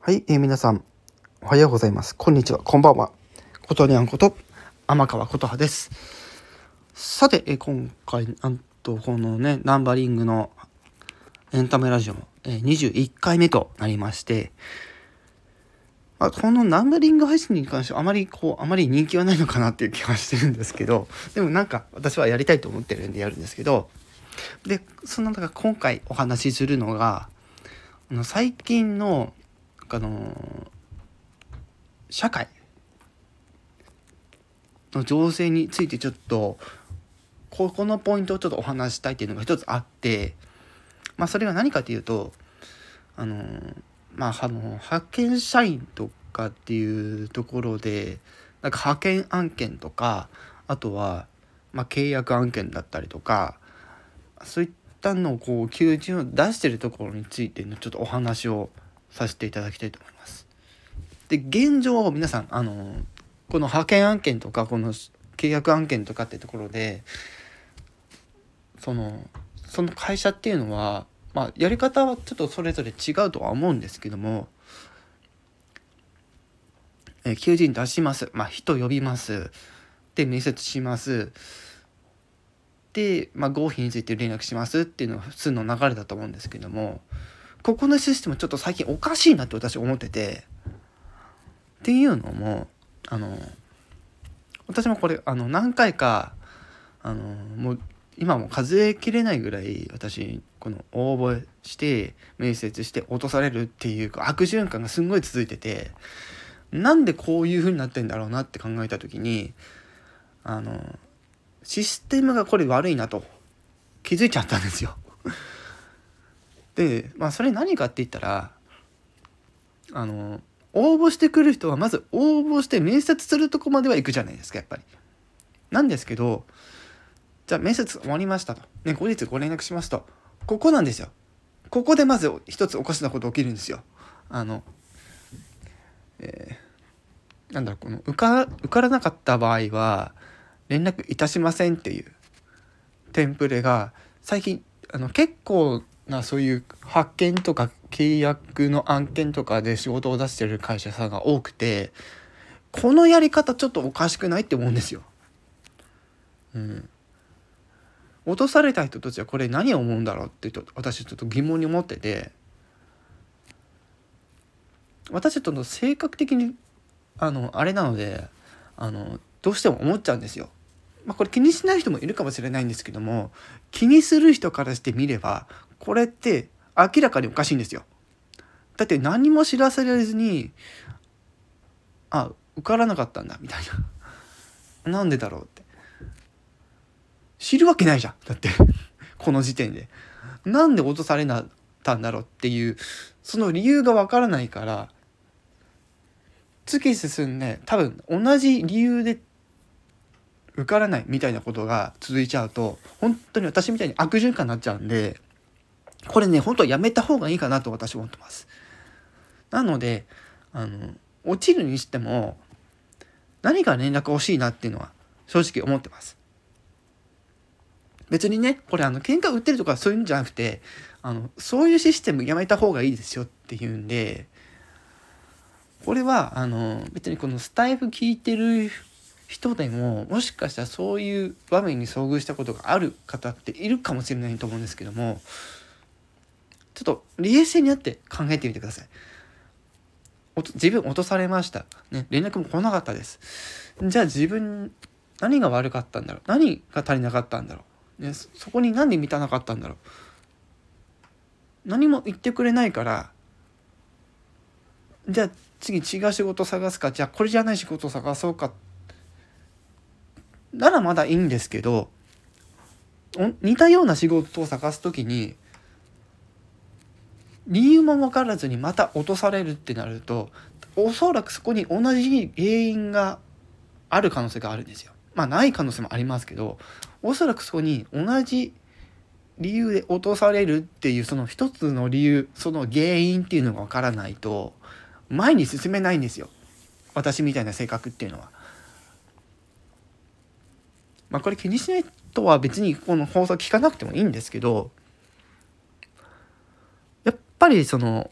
はい、えー皆さん、おはようございます。こんにちは、こんばんは。ことにゃんこと、天川琴葉です。さて、えー今回、なんと、このね、ナンバリングのエンタメラジオも、えー21回目となりまして、まあ、このナンバリング配信に関してはあまりこう、あまり人気はないのかなっていう気はしてるんですけど、でもなんか私はやりたいと思ってるんでやるんですけど、で、そんな中今回お話しするのが、あの最近の、あの社会の情勢についてちょっとここのポイントをちょっとお話したいっていうのが一つあってまあそれが何かというとあのまああの派遣社員とかっていうところでなんか派遣案件とかあとは、まあ、契約案件だったりとかそういったのをこう求人を出してるところについてのちょっとお話をさせていただきたいと思います。で現状皆さんあのこの派遣案件とかこの契約案件とかってところでそのその会社っていうのは、まあ、やり方はちょっとそれぞれ違うとは思うんですけども、えー求人出します、まあ、人呼びます。で面接します。で、まあ、合否について連絡しますっていうのが普通の流れだと思うんですけどもここのシステムちょっと最近おかしいなって私思っててっていうのもあの私もこれあの何回かあのもう今も数えきれないぐらい私この応募して面接して落とされるっていう悪循環がすんごい続いててなんでこういう風になってんだろうなって考えた時にあのシステムがこれ悪いなと気づいちゃったんですよ。でまあそれ何かって言ったらあの応募してくる人はまず応募して面接するとこまでは行くじゃないですかやっぱり。なんですけどじゃあ面接終わりましたと。ね後日ご連絡しますと。ここなんですよ。ここでまず一つおかしなこと起きるんですよ。あの、えーなんだろうこの受か受からなかった場合は連絡いたしませんっていうテンプレが最近あの結構なそういう発見とか契約の案件とかで仕事を出してる会社さんが多くてこのやり方ちょっとおかしくないって思うんですよ。うん。落とされた人たちはこれ何を思うんだろうってと私ちょっと疑問に思ってて私ちょっと性格的にあのあれなのであのどうしても思っちゃうんですよ。まあ、これ気にしない人もいるかもしれないんですけども気にする人からしてみればこれって明らかにおかしいんですよ。だって何も知らされずにあ受からなかったんだみたいな。なんでだろうって。知るわけないじゃんだって。この時点で。なんで落とされなったんだろうっていうその理由がわからないから月進んで多分同じ理由で受からないみたいなことが続いちゃうと本当に私みたいに悪循環になっちゃうんでこれね本当はやめた方がいいかなと私は思ってます。なのであの落ちるにしても何か連絡欲しいなっていうのは正直思ってます。別にねこれあの喧嘩売ってるとかそういうんじゃなくてあのそういうシステムやめた方がいいですよっていうんでこれはあの別にこのスタイフ聞いてる人でももしかしたらそういう場面に遭遇したことがある方っているかもしれないと思うんですけどもちょっと冷静になって考えてみてください。自分落とされました。ね、連絡も来なかったです。じゃあ自分何が悪かったんだろう？何が足りなかったんだろう、ね、そこに何で満たなかったんだろう？何も言ってくれないからじゃあ次違う仕事探すか？じゃあこれじゃない仕事探そうか？ならまだいいんですけど似たような仕事を探す時に理由も分からずにまた落とされるってなるとおそらくそこに同じ原因がある可能性があるんですよ。まあない可能性もありますけどおそらくそこに同じ理由で落とされるっていうその一つの理由その原因っていうのが分からないと前に進めないんですよ私みたいな性格っていうのは。まあこれ気にしないとは別にこの放送聞かなくてもいいんですけどぱりその、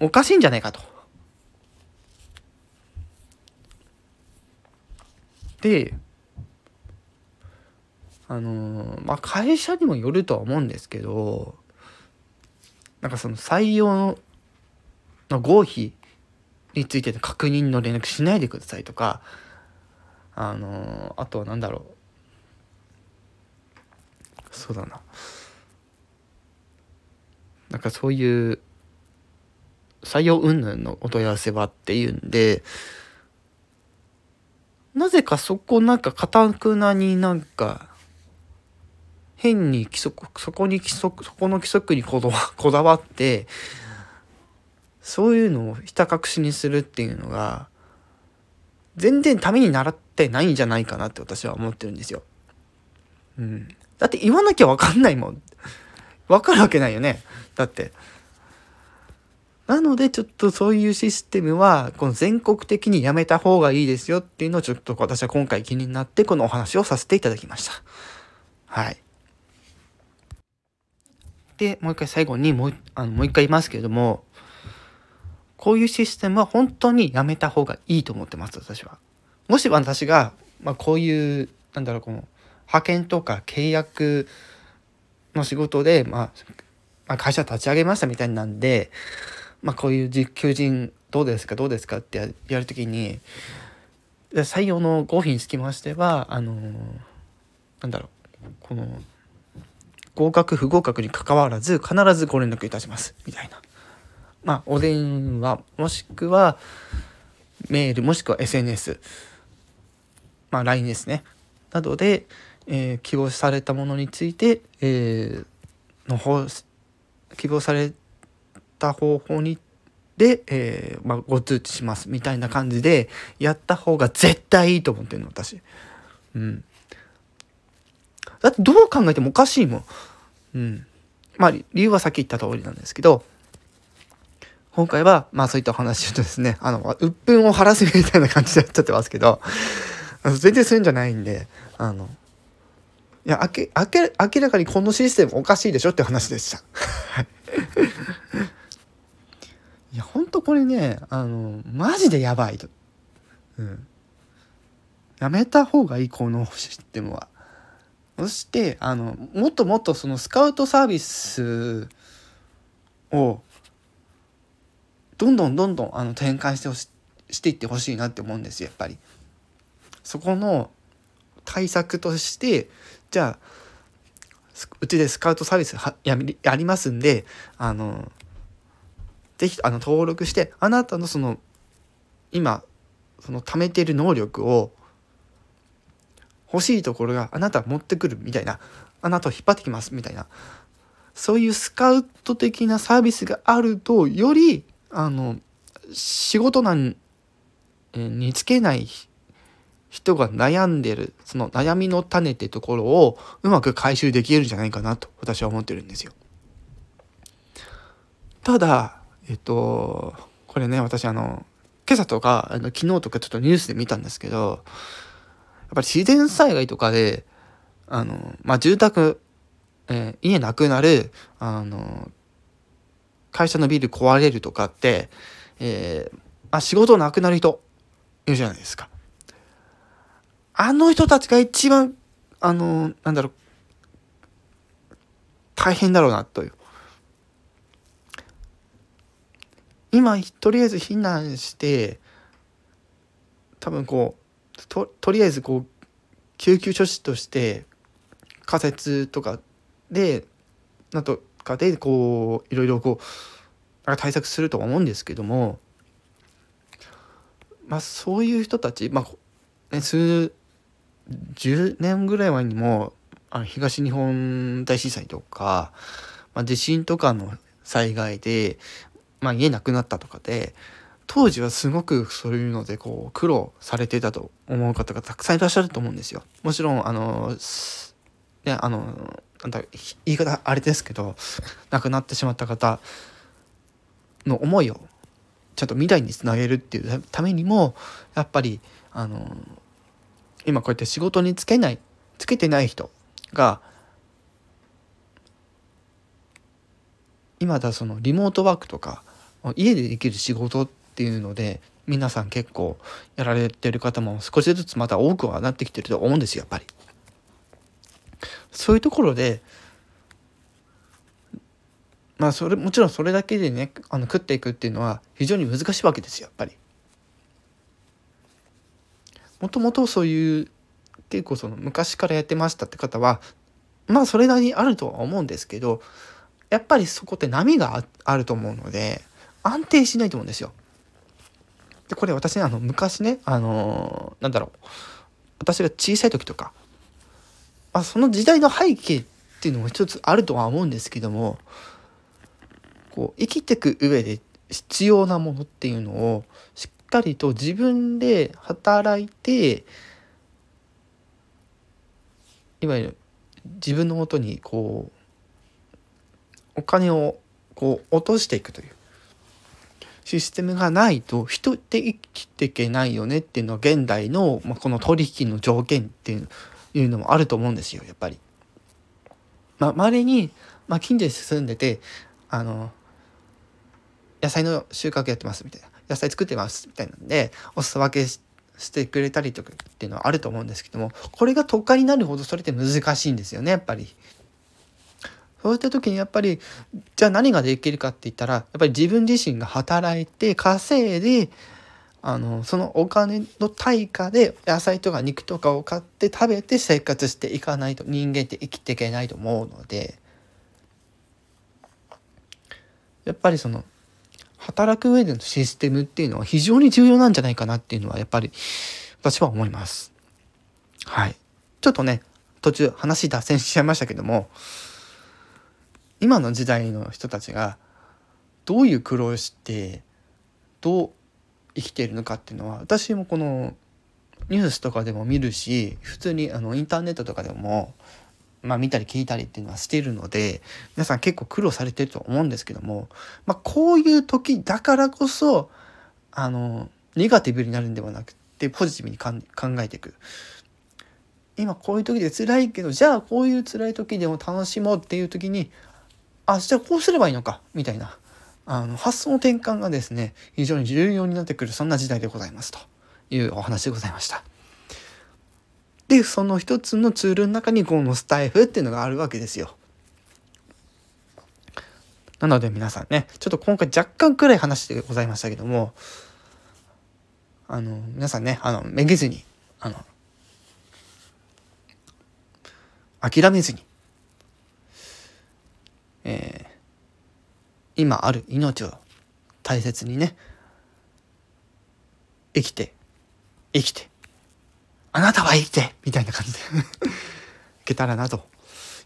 おかしいんじゃないかと。で、あのまあ、会社にもよるとは思うんですけど、なんかその採用の合否についての確認の連絡しないでくださいとか、あのあとは何だろう。そうだな。なんかそういう採用云々のお問い合わせはっていうんでなぜかそこなんかかたくなになんか変に規則そこに規則そこの規則にこだわ ってそういうのをひた隠しにするっていうのが全然ためにならってないんじゃないかなって私は思ってるんですよ。うん、だって言わなきゃ分かんないもん。分かるわけないよね。だって。なのでちょっとそういうシステムはこの全国的にやめた方がいいですよっていうのをちょっと私は今回気になってこのお話をさせていただきました。はい。で、もう一回最後にもうあのもう一回言いますけれども、こういうシステムは本当にやめた方がいいと思ってます、私は。もし私が、まあ、こういう、なんだろう、この、派遣とか契約の仕事で、まあ、会社立ち上げましたみたいなんで、まあ、こういう求人どうですかどうですかってやるときに採用の合否につきましてはあのなんだろうこの合格不合格にかかわらず必ずご連絡いたしますみたいな。まあお電話もしくはメールもしくは SNS まあ LINE ですね。などで、えー、希望されたものについて、えー、の方希望された方法にで、えー、まあ、ご通知しますみたいな感じでやった方が絶対いいと思ってるの私。うん。だってどう考えてもおかしいもん。うん。まあ理由はさっき言った通りなんですけど、今回はまあそういったお話をするとですね、あの、鬱憤を晴らすみたいな感じでやっちゃってますけど、全然そういうんじゃないんで、あの、いや、明らかにこのシステムおかしいでしょって話でした。いや、ほんとこれね、あの、マジでやばいと。うん。やめた方がいい、このシステムは。そして、あの、もっともっとそのスカウトサービスを、どんどんどんどんあの展開してほししていってほしいなって思うんです、やっぱり。そこの対策として、じゃあ、うちでスカウトサービスはやりますんで、あの、ぜひあの登録してあなたのその今その貯めてる能力を欲しいところがあなた持ってくるみたいなあなたを引っ張ってきますみたいなそういうスカウト的なサービスがあるとよりあの仕事難につけない人が悩んでるその悩みの種ってところをうまく回収できるんじゃないかなと私は思ってるんですよ。ただえっと、これね、私あの、今朝とか、あの昨日とかちょっとニュースで見たんですけど、やっぱり自然災害とかで、あの、まあ、住宅、えー、家なくなる、あの、会社のビル壊れるとかって、えー、あ、仕事なくなる人いるじゃないですか。あの人たちが一番、あの、なんだろう、大変だろうなという。今とりあえず避難して多分こうととりあえずこう救急処置として仮設とかでなんとかでこういろいろこう対策するとは思うんですけどもまあそういう人たちまあ、ね、数10年ぐらい前にもあの東日本大震災とか、まあ、地震とかの災害でまあ、家なくなったとかで当時はすごくそういうのでこう苦労されてたと思う方がたくさんいらっしゃると思うんですよ。もちろんあのねあのなんだ言い方あれですけど亡くなってしまった方の思いをちゃんと未来につなげるっていうためにもやっぱりあの今こうやって仕事につけないつけてない人が今だそのリモートワークとか家でできる仕事っていうので皆さん結構やられてる方も少しずつまた多くはなってきてると思うんですよやっぱり。そういうところでまあそれもちろんそれだけでねあの食っていくっていうのは非常に難しいわけですよやっぱり。もともとそういう結構その昔からやってましたって方はまあそれなりにあるとは思うんですけどやっぱりそこって波があると思うので安定しないと思うんですよ。でこれ私ねあの昔ねあのー、なんだろう私が小さい時とか、まあ、その時代の背景っていうのも一つあるとは思うんですけどもこう生きてく上で必要なものっていうのをしっかりと自分で働いていわゆる自分のもとにこうお金をこう落としていくというシステムがないと人って生きていけないよねっていうのは現代の、まあ、この取引の条件っていうのもあると思うんですよやっぱり。まあ、稀に、まあ、近所に住んでてあの野菜の収穫やってますみたいな野菜作ってますみたいなんでお裾分けしてくれたりとかっていうのはあると思うんですけどもこれが都会になるほどそれって難しいんですよねやっぱり。そういった時にやっぱりじゃあ何ができるかって言ったらやっぱり自分自身が働いて稼いであのそのお金の対価で野菜とか肉とかを買って食べて生活していかないと人間って生きていけないと思うのでやっぱりその働く上でのシステムっていうのは非常に重要なんじゃないかなっていうのはやっぱり私は思います。はい。ちょっとね、途中話脱線しちゃいましたけども、今の時代の人たちがどういう苦労をしてどう生きているのかっていうのは私もこのニュースとかでも見るし普通にあのインターネットとかでもまあ、見たり聞いたりっていうのはしてるので皆さん結構苦労されてると思うんですけども、まあ、こういう時だからこそあのネガティブになるんではなくてポジティブに考えていく。今こういう時で辛いけどじゃあこういう辛い時でも楽しもうっていう時にあじゃあこうすればいいのかみたいなあの発想の転換がですね非常に重要になってくるそんな時代でございますというお話でございました。で、その一つのツールの中にこのスタイフっていうのがあるわけですよ。なので皆さんね、ちょっと今回若干くらい話してございましたけども、あの、皆さんね、あの、めげずに、あの、諦めずに、えー、今ある命を大切にね、生きて、生きて、あなたは生きてみたいな感じで いけたらなと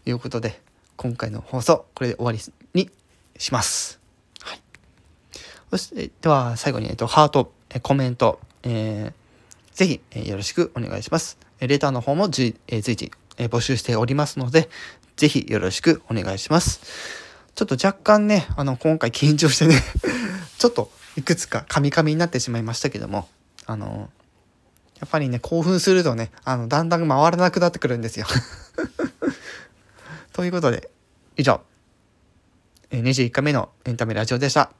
いうことで、今回の放送、これで終わりにします。はい。そして、では最後に、えっと、ハート、えコメント、えー、ぜひ、えよろしくお願いします。えレターの方も随,、え随時、え募集しておりますので、ぜひよろしくお願いします。ちょっと若干ね、あの、今回緊張してね ちょっといくつかカミカミになってしまいましたけども、あの、やっぱりね、興奮するとね、あの、だんだん回らなくなってくるんですよ ということで、以上、21回目のエンタメラジオでした。